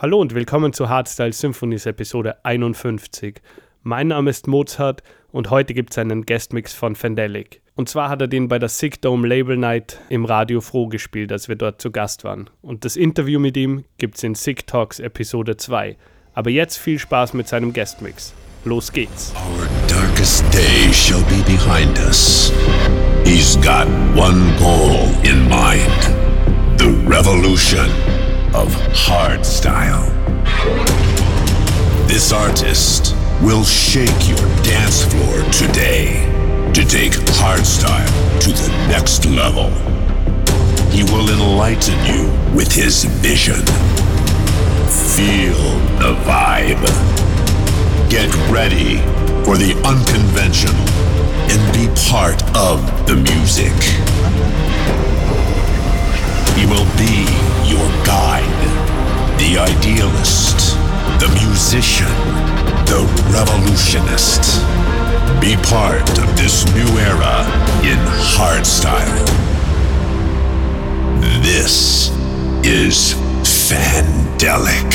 Hallo und willkommen zu Hardstyle Symphonies Episode 51. Mein Name ist Mozart und heute gibt es einen Guestmix von Fandelic. Und zwar hat er den bei der Sick Dome Label Night im Radio Froh gespielt, als wir dort zu Gast waren. Und das Interview mit ihm gibt es in Sick Talks Episode 2. Aber jetzt viel Spaß mit seinem Guestmix. Los geht's. Our darkest day shall be behind us. He's got one goal in mind. The revolution of hardstyle. This artist will shake your dance floor today to take hardstyle to the next level. He will enlighten you with his vision. Feel the vibe. Get ready for the unconventional and be part of the music. The idealist, the musician, the revolutionist. Be part of this new era in hardstyle. This is Fandelic.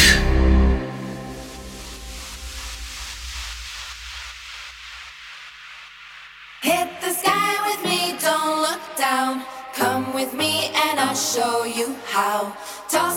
Hit the sky with me, don't look down. Come with me and I'll show you how. Toss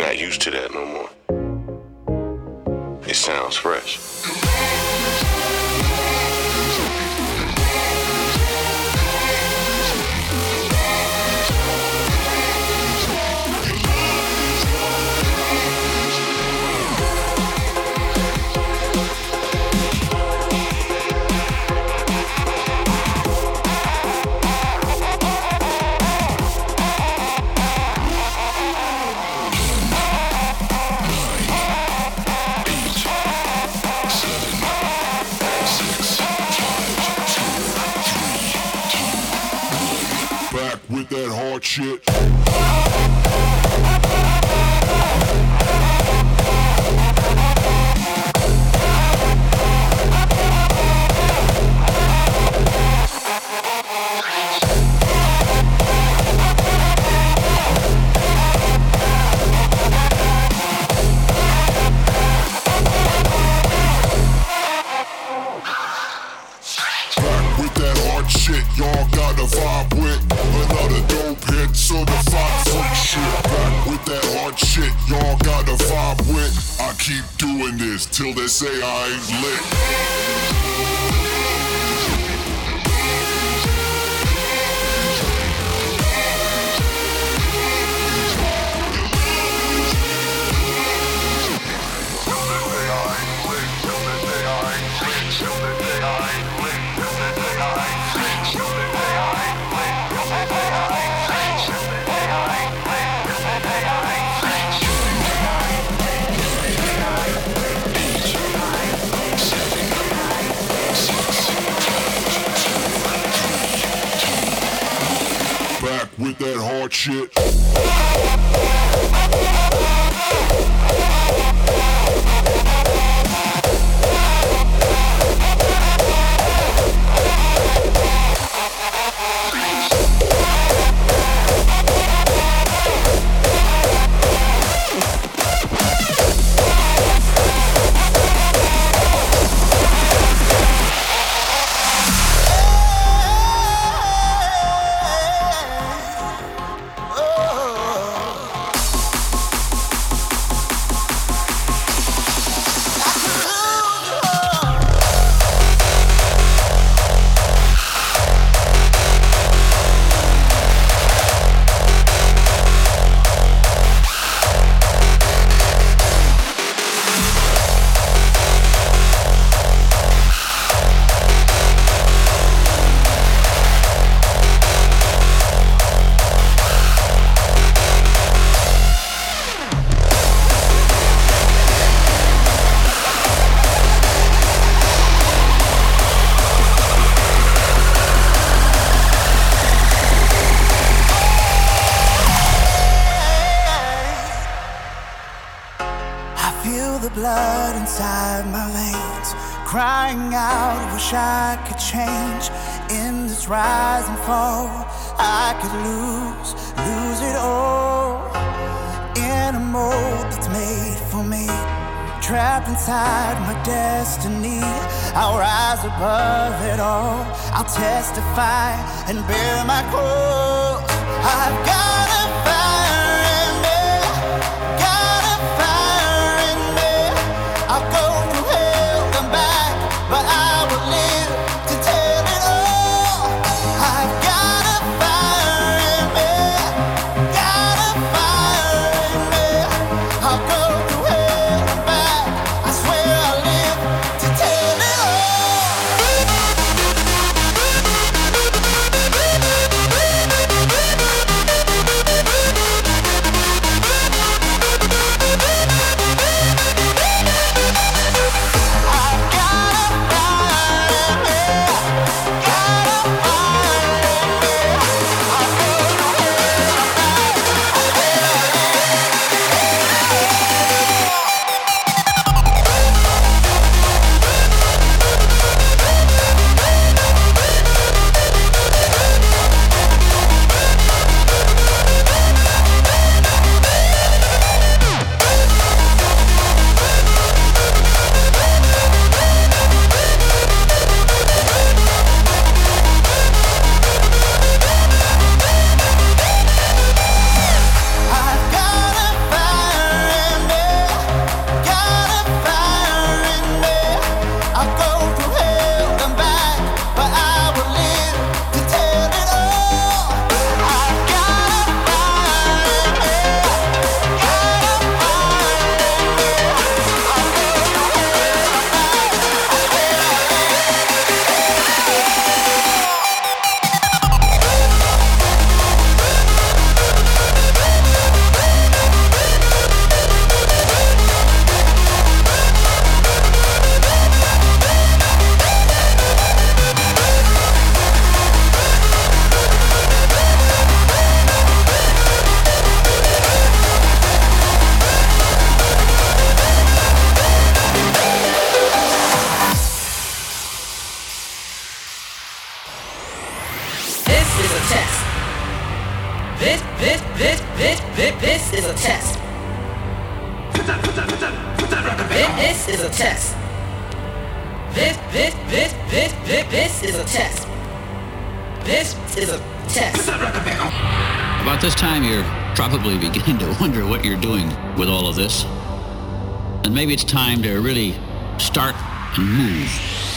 not used to that no more. Shit. hard they say I ain't lit. That hard shit. Testify and bear my cross. I've got And maybe it's time to really start and move.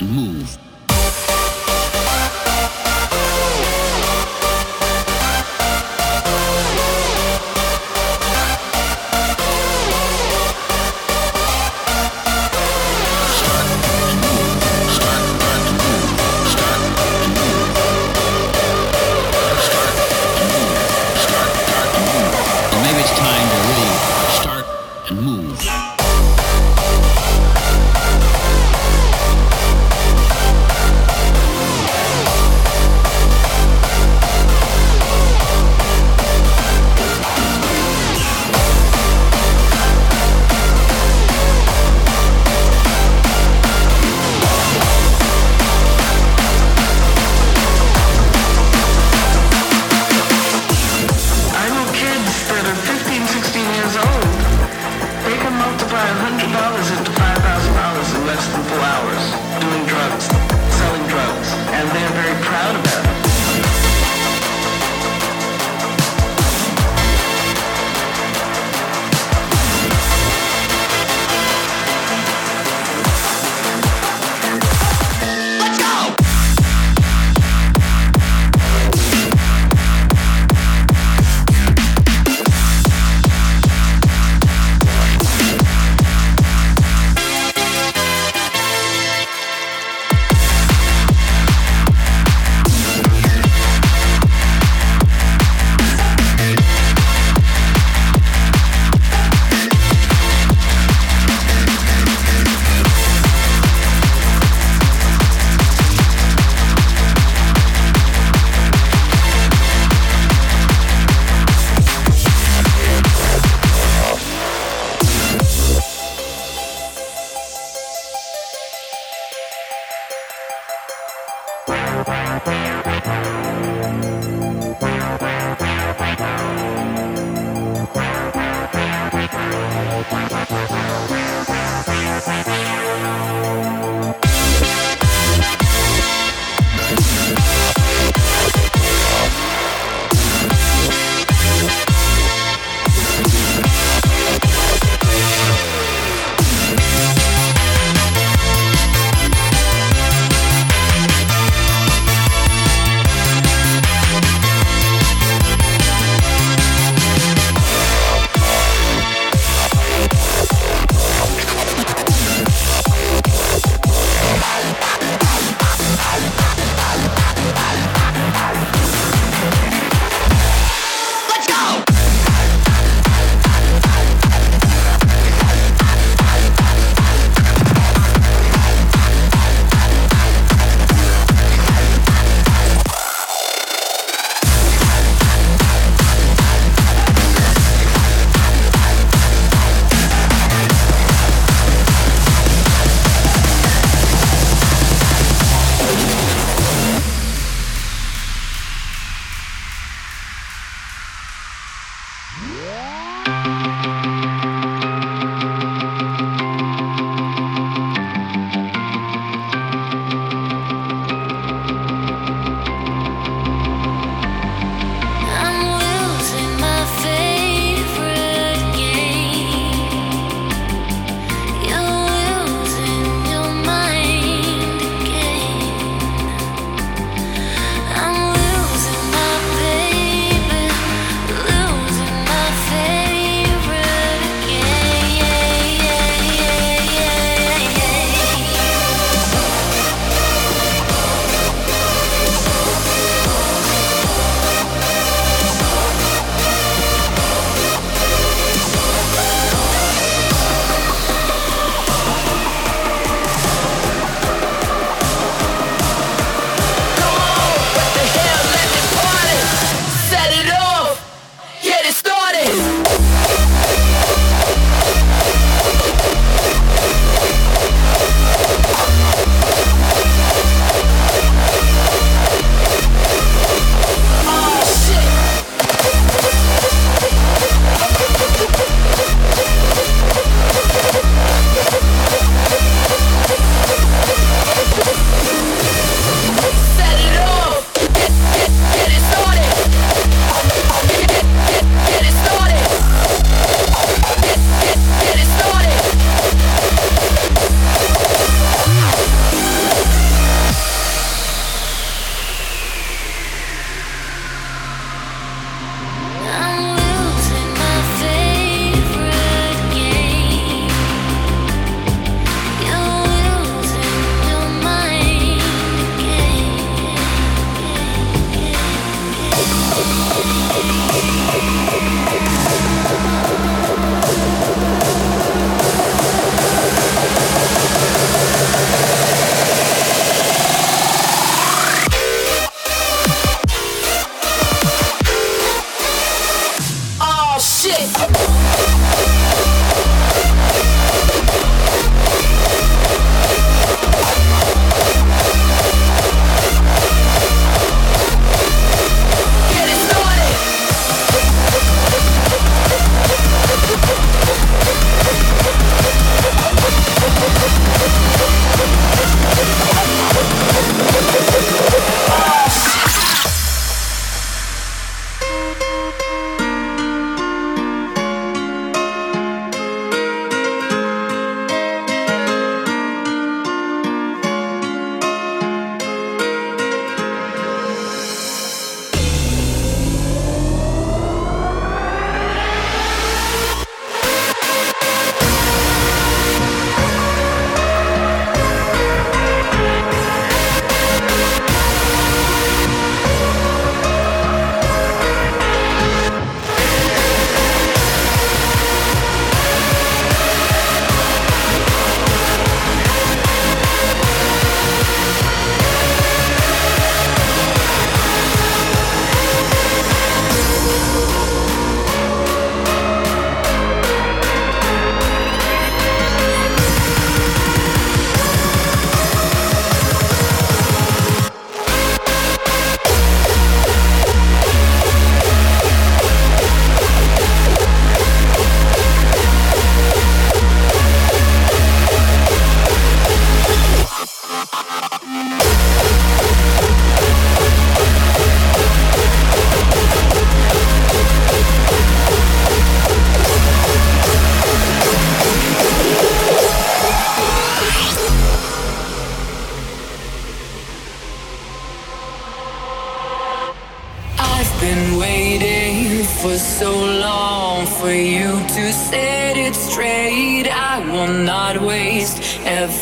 and move.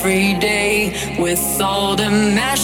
Every day with all the mess